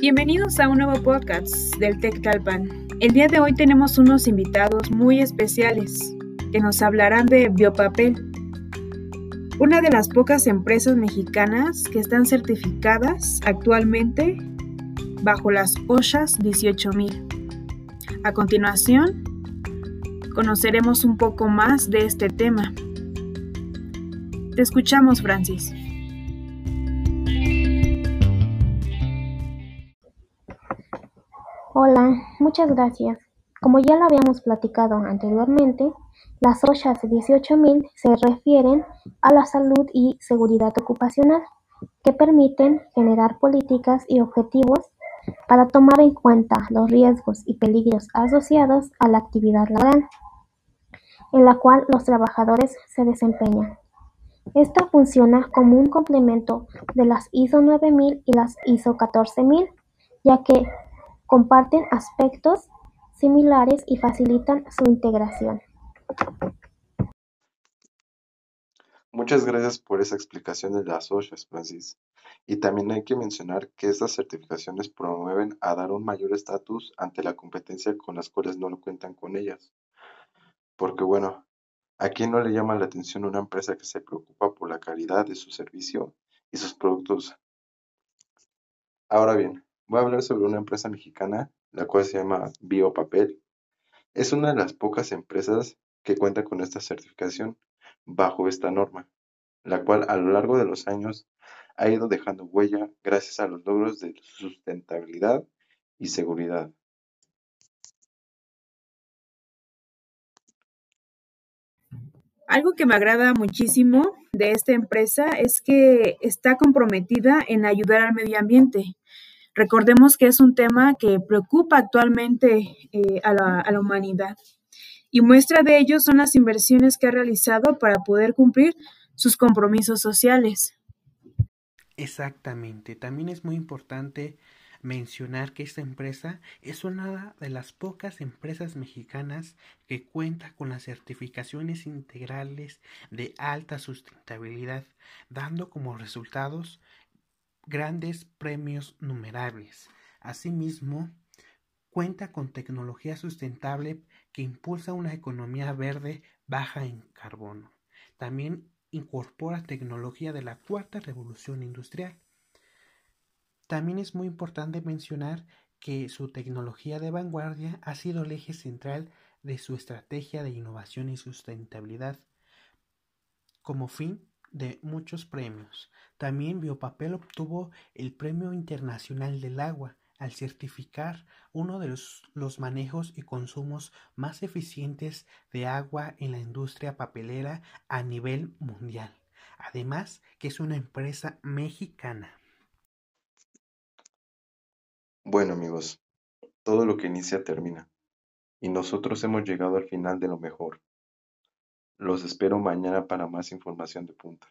Bienvenidos a un nuevo podcast del Tec Talpan. El día de hoy tenemos unos invitados muy especiales que nos hablarán de biopapel, una de las pocas empresas mexicanas que están certificadas actualmente bajo las OSHAS 18000. A continuación, conoceremos un poco más de este tema. Te escuchamos, Francis. Hola, muchas gracias. Como ya lo habíamos platicado anteriormente, las OSHAs 18000 se refieren a la salud y seguridad ocupacional, que permiten generar políticas y objetivos para tomar en cuenta los riesgos y peligros asociados a la actividad laboral, en la cual los trabajadores se desempeñan. Esta funciona como un complemento de las ISO 9000 y las ISO 14000, ya que comparten aspectos similares y facilitan su integración. Muchas gracias por esa explicación de las OSHAs, Francis. Y también hay que mencionar que estas certificaciones promueven a dar un mayor estatus ante la competencia con las cuales no lo cuentan con ellas. Porque bueno, ¿a quién no le llama la atención una empresa que se preocupa por la calidad de su servicio y sus productos? Ahora bien, Voy a hablar sobre una empresa mexicana, la cual se llama Biopapel. Es una de las pocas empresas que cuenta con esta certificación bajo esta norma, la cual a lo largo de los años ha ido dejando huella gracias a los logros de sustentabilidad y seguridad. Algo que me agrada muchísimo de esta empresa es que está comprometida en ayudar al medio ambiente. Recordemos que es un tema que preocupa actualmente eh, a, la, a la humanidad y muestra de ello son las inversiones que ha realizado para poder cumplir sus compromisos sociales. Exactamente. También es muy importante mencionar que esta empresa es una de las pocas empresas mexicanas que cuenta con las certificaciones integrales de alta sustentabilidad, dando como resultados grandes premios numerables. Asimismo, cuenta con tecnología sustentable que impulsa una economía verde baja en carbono. También incorpora tecnología de la cuarta revolución industrial. También es muy importante mencionar que su tecnología de vanguardia ha sido el eje central de su estrategia de innovación y sustentabilidad. Como fin, de muchos premios. También Biopapel obtuvo el Premio Internacional del Agua al certificar uno de los, los, manejos y consumos más eficientes de agua en la industria papelera a nivel mundial. Además, que es una empresa mexicana. Bueno amigos, todo lo que inicia termina. Y nosotros hemos llegado al final de lo mejor. Los espero mañana para más información de punta.